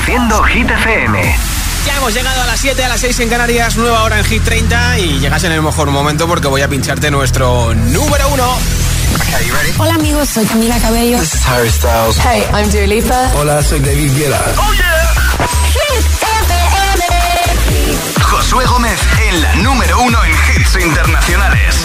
Reproduciendo Hit FM. Ya hemos llegado a las 7, a las 6 en Canarias, nueva hora en Hit 30 y llegas en el mejor momento porque voy a pincharte nuestro número uno. Hola amigos, soy Camila Cabello. This is Harry Styles. Hey, I'm Dua Lipa. Hola, soy David Guetta. Oh yeah. Josué Gómez en la número uno en hits internacionales.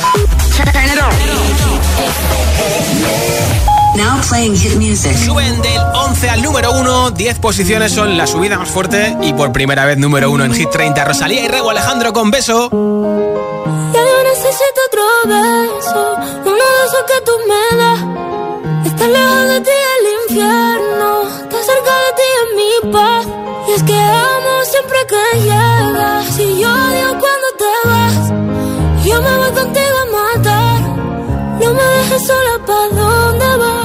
Now playing hit music. Suben del 11 al número 1, 10 posiciones son la subida más fuerte y por primera vez número 1 en Hit 30. Rosalía y Rego Alejandro con beso. Ya yo necesito otro beso, uno de esos que tú me das. Estar lejos de ti el infierno, estar cerca de ti es mi paz. Y es que amo siempre que llegas, y yo odio cuando te vas. Yo me voy contigo a matar, no me dejes sola, ¿pa' dónde vas?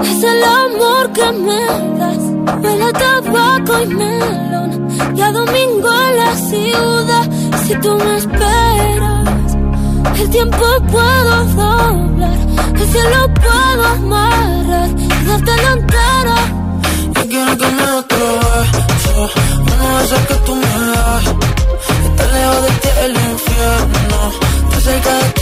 es el amor que me das. Huele a tabaco y melón y domingo en la ciudad. Si tú me esperas, el tiempo puedo doblar, el cielo puedo amarrar y darte la entera. Yo quiero que me beso, uno de esos que tú me das. Estar lejos de ti el infierno, estar cerca de ti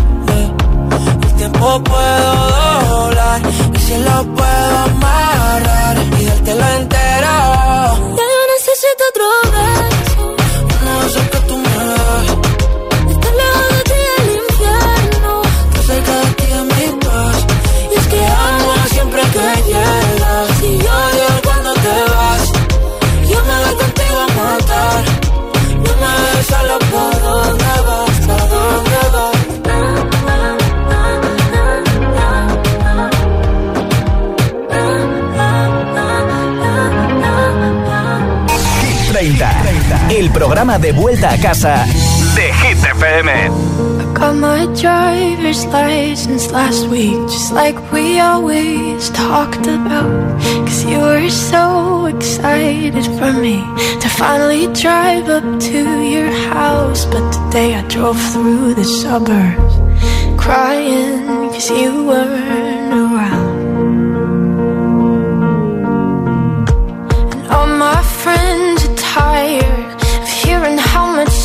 tiempo puedo doblar y si lo puedo amarrar y dártelo entero. Programa de vuelta a casa de Hit FM. Got my driver's license last week, just like we always talked about. Cause you were so excited for me to finally drive up to your house. But today I drove through the suburbs, crying cause you weren't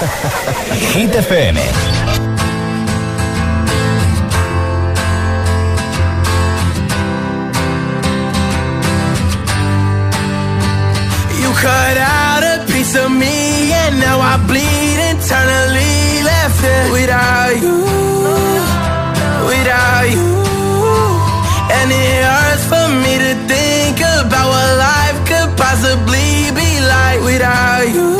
Hit FM. You cut out a piece of me, and now I bleed internally. Left it without you, without you, and it hurts for me to think about what life could possibly be like without you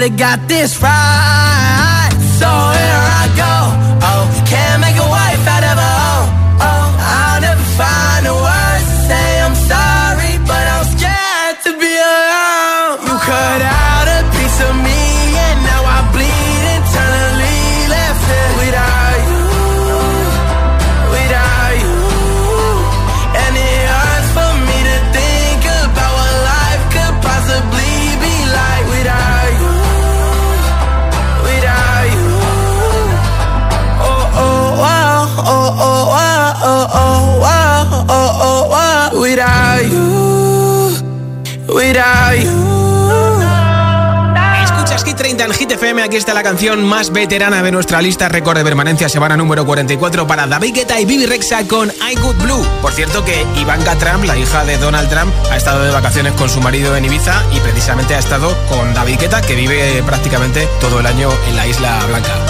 Should've got this right. esta la canción más veterana de nuestra lista récord de permanencia, semana número 44 para David Guetta y Bibi Rexa con I Good Blue. Por cierto que Ivanka Trump, la hija de Donald Trump, ha estado de vacaciones con su marido en Ibiza y precisamente ha estado con David Guetta, que vive prácticamente todo el año en la Isla Blanca.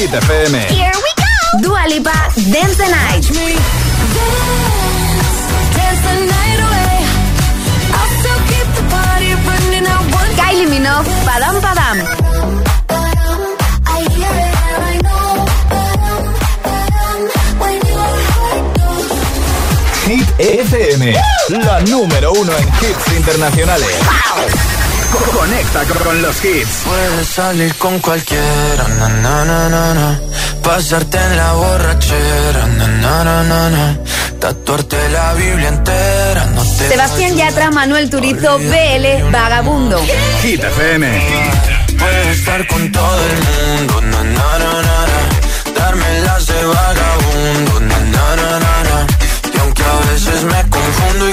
Hit FM. Here we go. Dua Lipa, Dance the Night. Kylie Minogue, Padam Padam. Hit FM, la número uno en hits internacionales. Co- Conecta con los hits. Puedes salir con cualquiera, na, na, na, na, na. Pasarte en la borrachera, na, na, na, na, na. Tatuarte la Biblia entera, no te Sebastián Yatra, Manuel Turizo, BL, Vagabundo. Hit FM. Puedes estar con todo el mundo, na, na, na, na, na. Darme las de vagabundo, na, na, na, na, na. Y aunque a veces me confundo y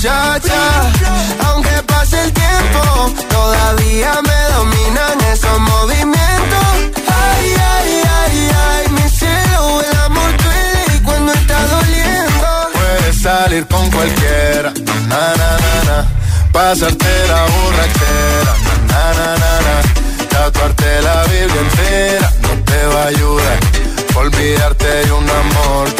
muchacha. Aunque pase el tiempo, todavía me dominan esos movimientos. Ay, ay, ay, ay, mi cielo, el amor duele y cuando está doliendo. Puedes salir con cualquiera, na na na na. Pasarte la borrachera, na na na na. Tatuarte la Biblia entera no te va a ayudar. Olvidarte de un amor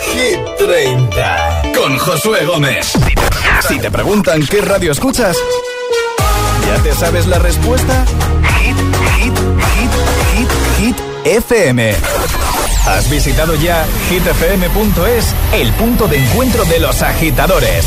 Hit 30. Con Josué Gómez. Si te preguntan qué radio escuchas, ¿ya te sabes la respuesta? Hit, hit, hit, hit, hit, FM. ¿Has visitado ya hitfm.es, el punto de encuentro de los agitadores?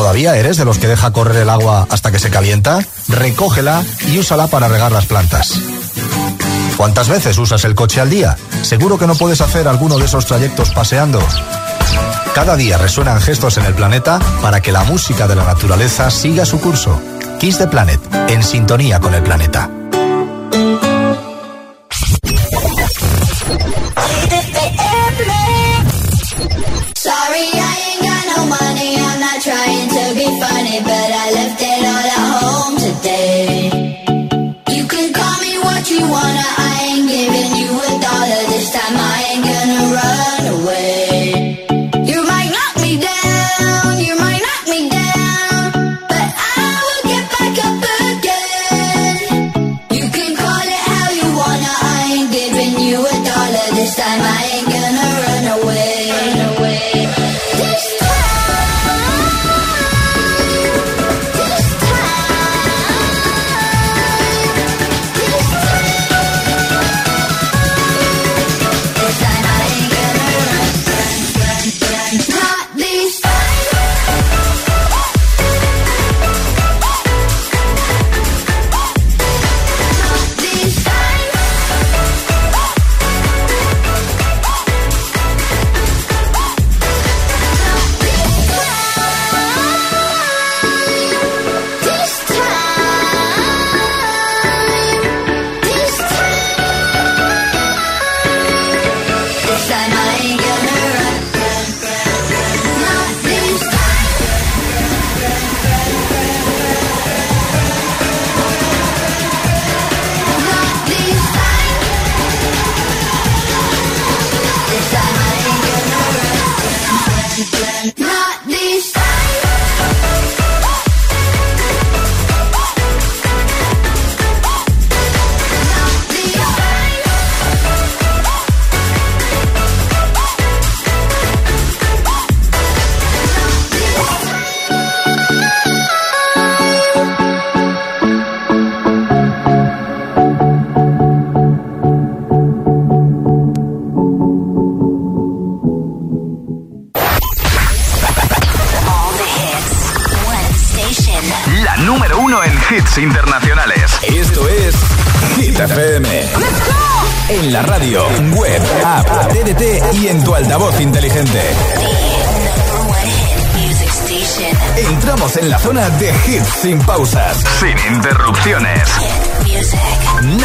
¿Todavía eres de los que deja correr el agua hasta que se calienta? Recógela y úsala para regar las plantas. ¿Cuántas veces usas el coche al día? ¿Seguro que no puedes hacer alguno de esos trayectos paseando? Cada día resuenan gestos en el planeta para que la música de la naturaleza siga su curso. Kiss the Planet, en sintonía con el planeta.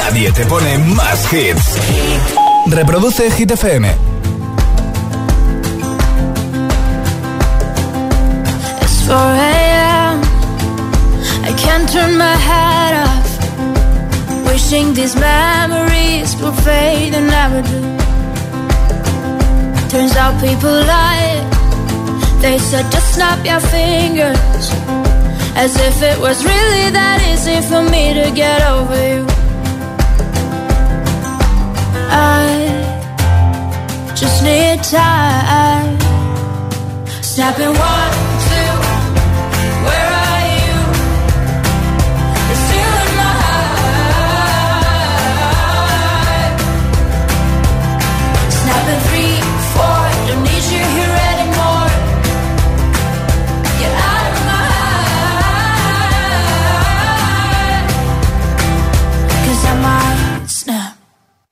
Nadie te pone más hits. Reproduce Hit FM. It's 4 a.m. I can't turn my head off. Wishing these memories will fade and never do. Turns out people lie. They said just snap your fingers. As if it was really that easy for me to get over you. I just need time. Stop and walk.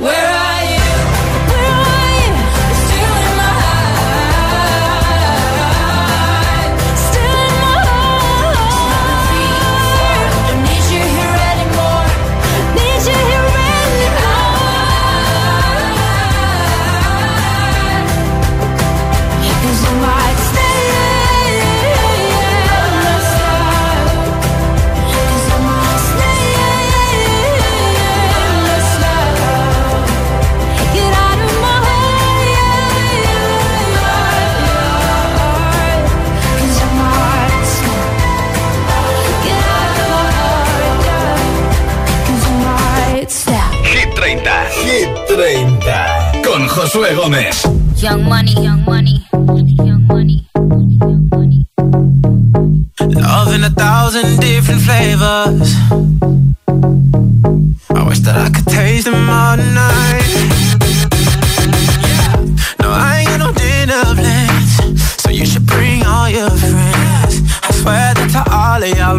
where are you? Josué Gómez. Young money, young money, young money, young money. Love in a thousand different flavors. I wish that I could taste them all night. No, I ain't got no dinner plans, so you should bring all your friends. I swear that to all of y'all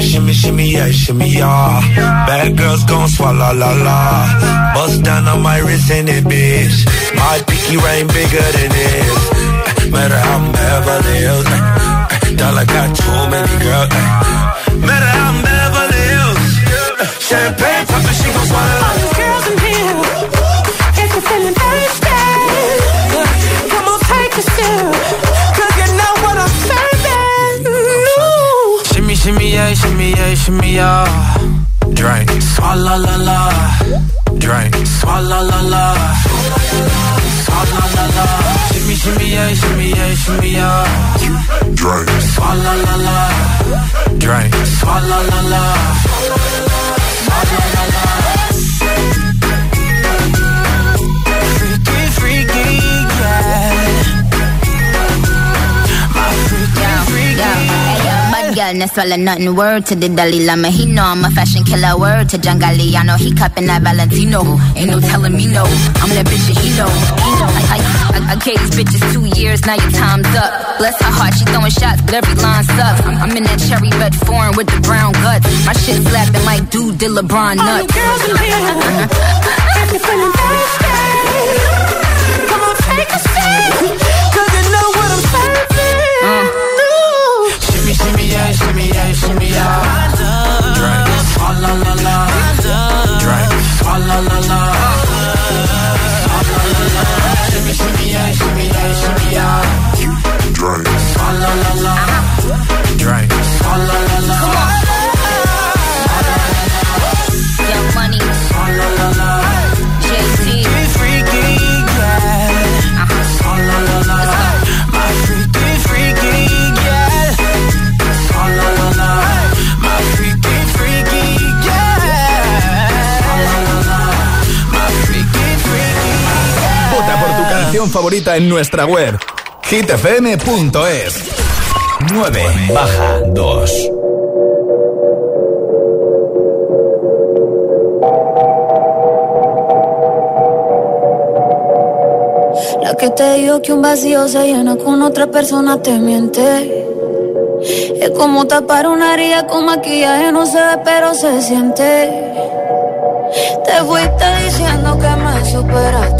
Shimmy, shimmy, shimmy, yeah, shimmy, yeah. Bad girls gon' swallow la la. Bust down on my wrist in it, bitch. My pinky ring bigger than this. Matter how I'm Beverly Hills. Dollar got too many girls. Matter how I'm Beverly Hills. Champagne poppin', she gon' swallow. All you girls in Shimmy, yeah, shimmy, yeah, shimmy, yeah. Drink, swalla la la. Drink, swalla la la. Swalla la la. Shimmy, shimmy, yeah, shimmy, yeah, shimmy, yeah. Drink. Swalla la la. Drink. Swalla la la. Bad girl, no swallow nothing. Word to the Dalai Lama. He know I'm a fashion killer. Word to John Galliano. He cupping that Valentino. Ain't no telling me no. I'm that bitch and he know. I, I, I, I gave these bitches two years. Now your time's up. Bless her heart. She throwing shots, but every line sucks. I'm, I'm in that cherry red foreign with the brown guts. My shit slapping like dude did LeBron nuts. All the girls in here, if you're feeling thirsty, come on, take a seat, 'cause you know what I'm serving. Uh. Ooh. Shimmy, shimmy, shimmy, favorita en nuestra web hitfm.es 9 baja 2 La que te dijo que un vacío se llena con otra persona te miente. Es como tapar una herida con maquillaje, no se ve, pero se siente. Te fuiste diciendo que me superaste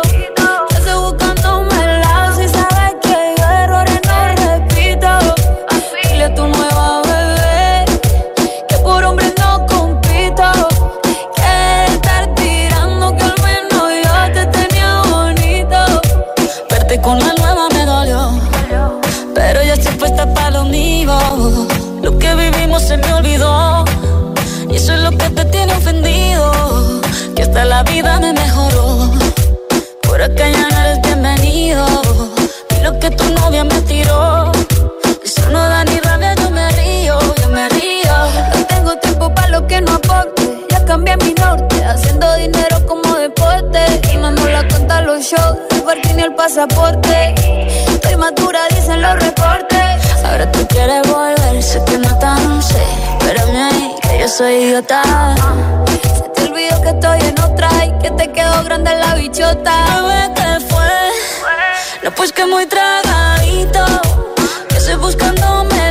Pasaporte. Estoy madura, dicen los reportes. Ahora tú quieres volver, sé que no tan sé. Espérame ahí, que yo soy idiota. Se te olvidó que estoy en otra y que te quedó grande la bichota. Bebé, ¿qué fue? No, pues que muy tragadito. Que estoy buscándome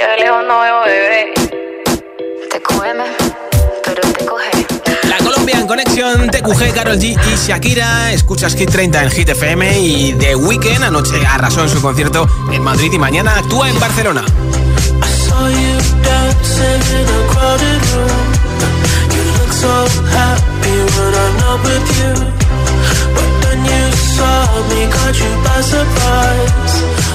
Yo de lejos no veo bebé. Te pero te coge. La Colombian Connection, TQG, Carol G y Shakira. Escuchas Hit 30 en Hit FM y The Weeknd anoche arrasó en su concierto en Madrid y mañana actúa en Barcelona. saw you dancing in a crowded room. You look so happy when I'm not with you. But then you saw me, caught you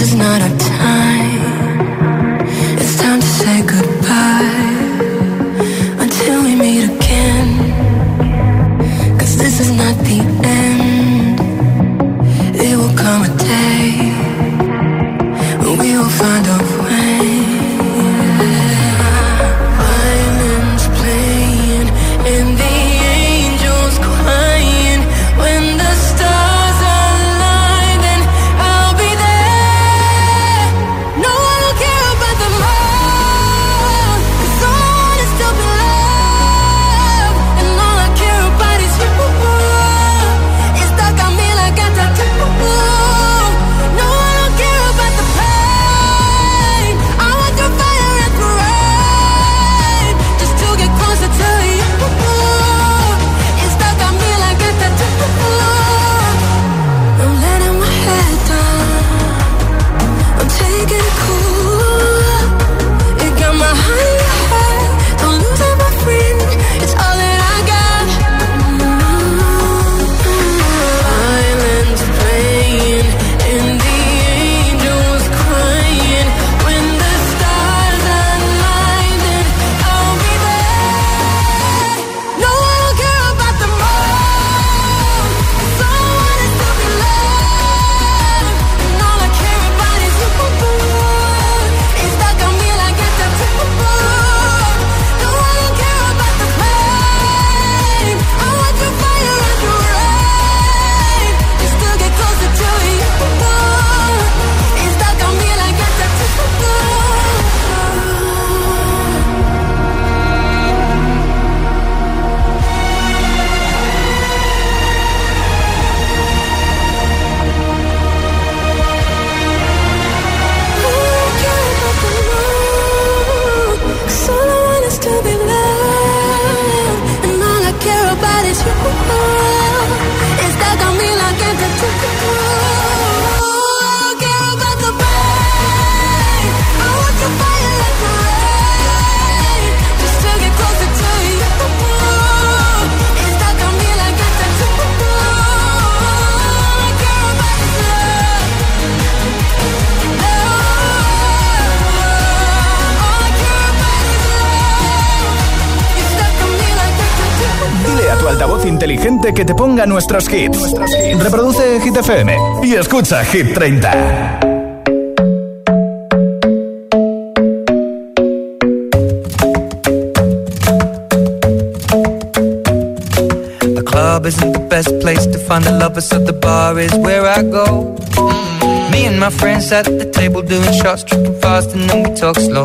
Is not our inteligente que te ponga nuestros hits. Reproduce Hit FM y escucha Hit 30. The club isn't the best place to find the lovers, so the bar is where I go. Me and my friends at the table doing shots, tripping fast, and then we talk slow.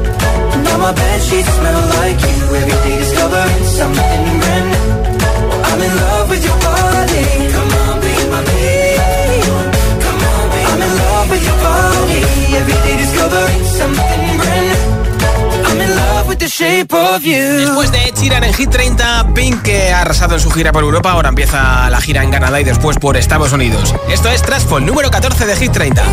Now my bed sheets smell like you. Every day discovering something brand new. I'm in love with your body. Come on, be my baby. Come on, be I'm in love with your body. Every day discovering something brand new. I'm in love with the shape of you. Después de Chiran en Hit 30, Pink, que ha arrasado en su gira por Europa, ahora empieza la gira en Canadá y después por Estados Unidos. Esto es Trashfall, número 14 de Hit 30.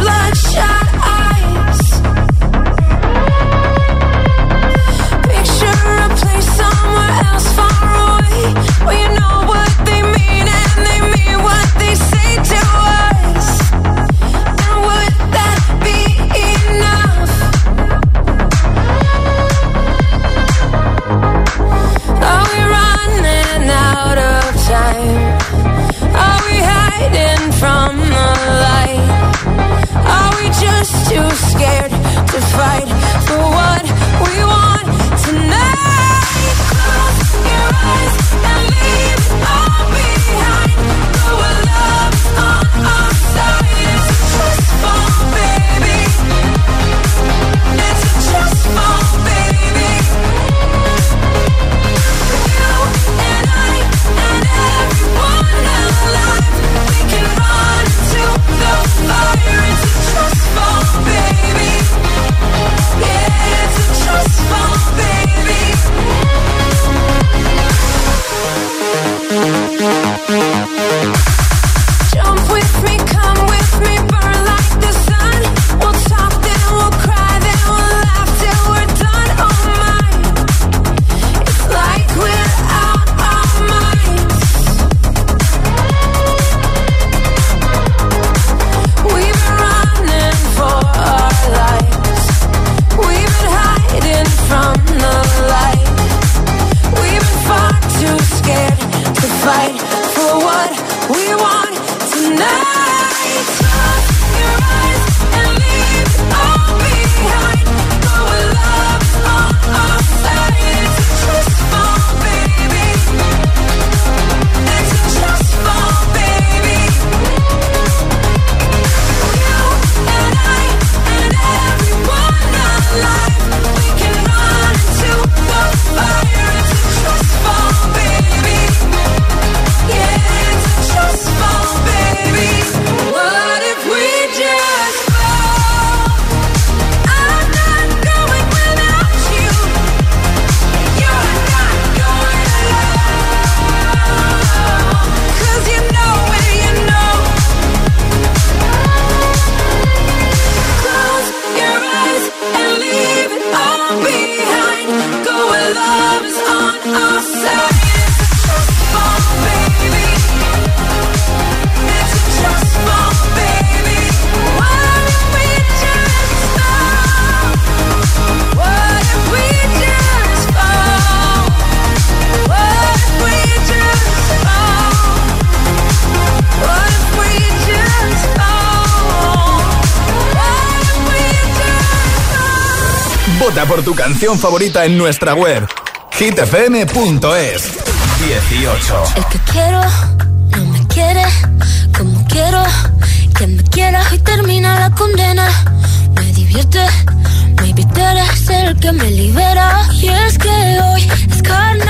Bloodshot just too scared to fight for what canción favorita en nuestra web hitfm.es 18. El que quiero no me quiere como quiero Quien me quiera y termina la condena. Me divierte, maybe tú eres el que me libera. Y es que hoy es carnaval.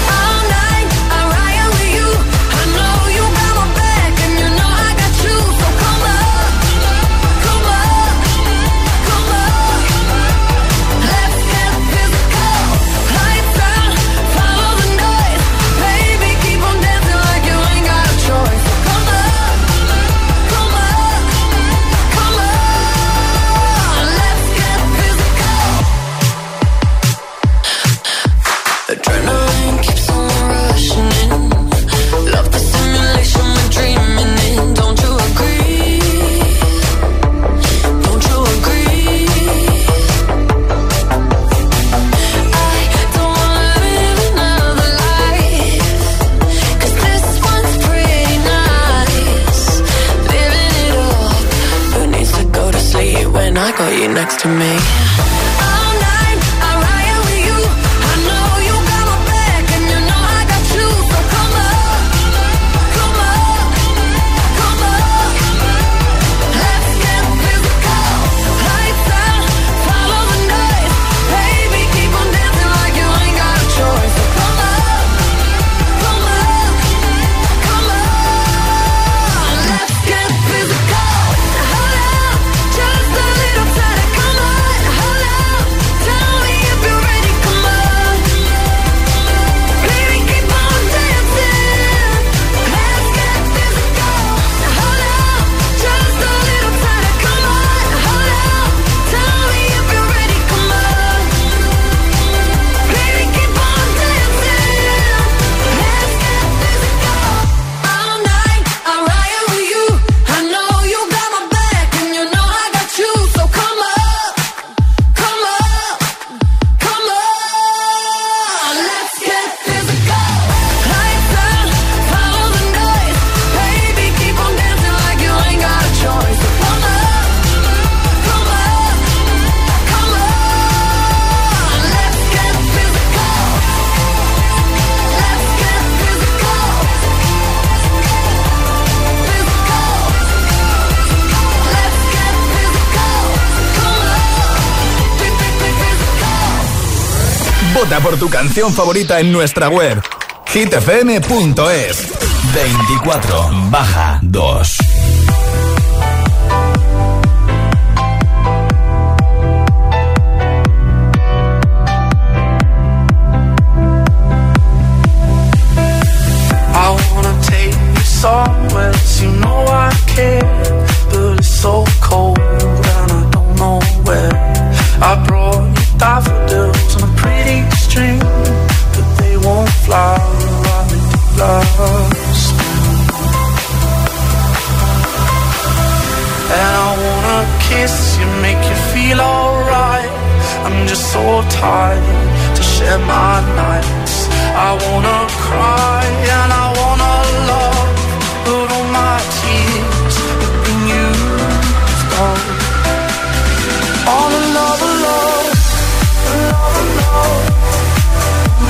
Por tu canción favorita en nuestra web hitfm.es 24 baja 2 I wanna take you somewhere you know I care, but it's so cold and I don't know where. I brought you daffodils on a pretty string, but they won't fly like they do. And I wanna kiss you, make you feel alright. I'm just so tired to share my nights. I wanna cry and I wanna love,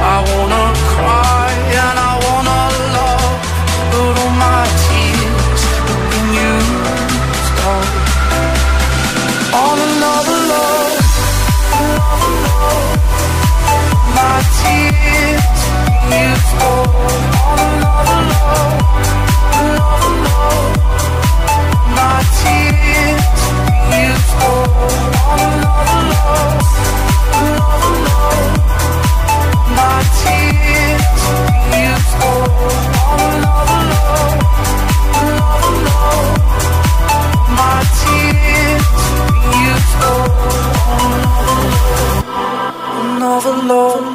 I wanna cry and I wanna love, but all my tears. On another love. My tears. Love.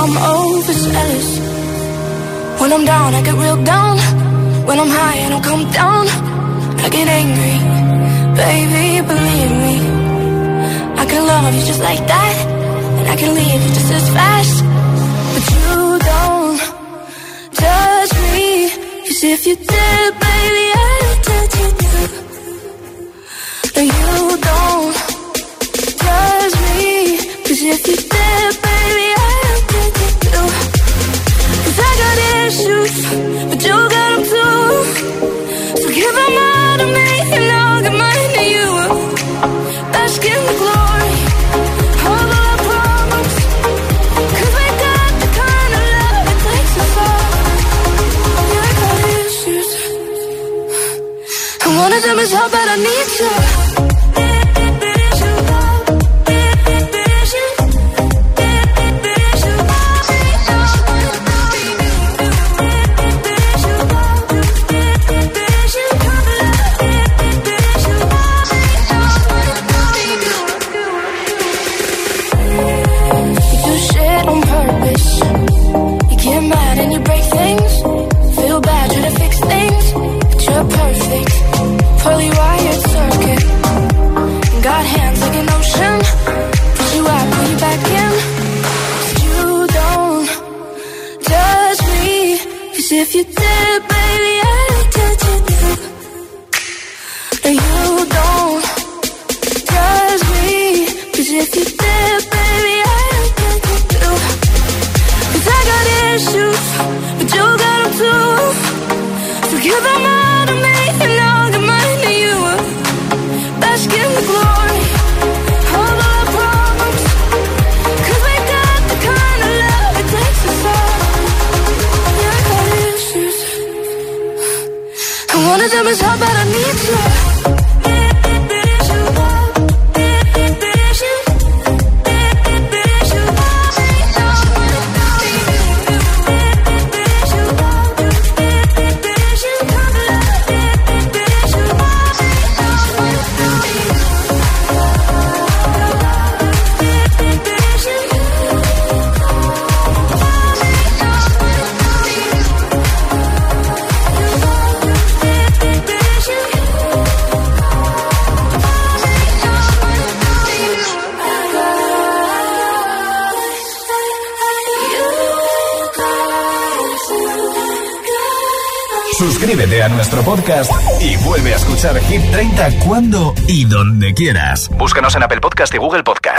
I'm overzealous. When I'm down, I get real down. When I'm high, and I come down. I get angry, baby, believe me. I can love you just like that, I can leave just as fast. But you don't judge me, 'cause if you did, wanna them is hope, but I need you. Nuestro podcast y vuelve a escuchar Hit 30 cuando y donde quieras. Búscanos en Apple Podcast y Google Podcast.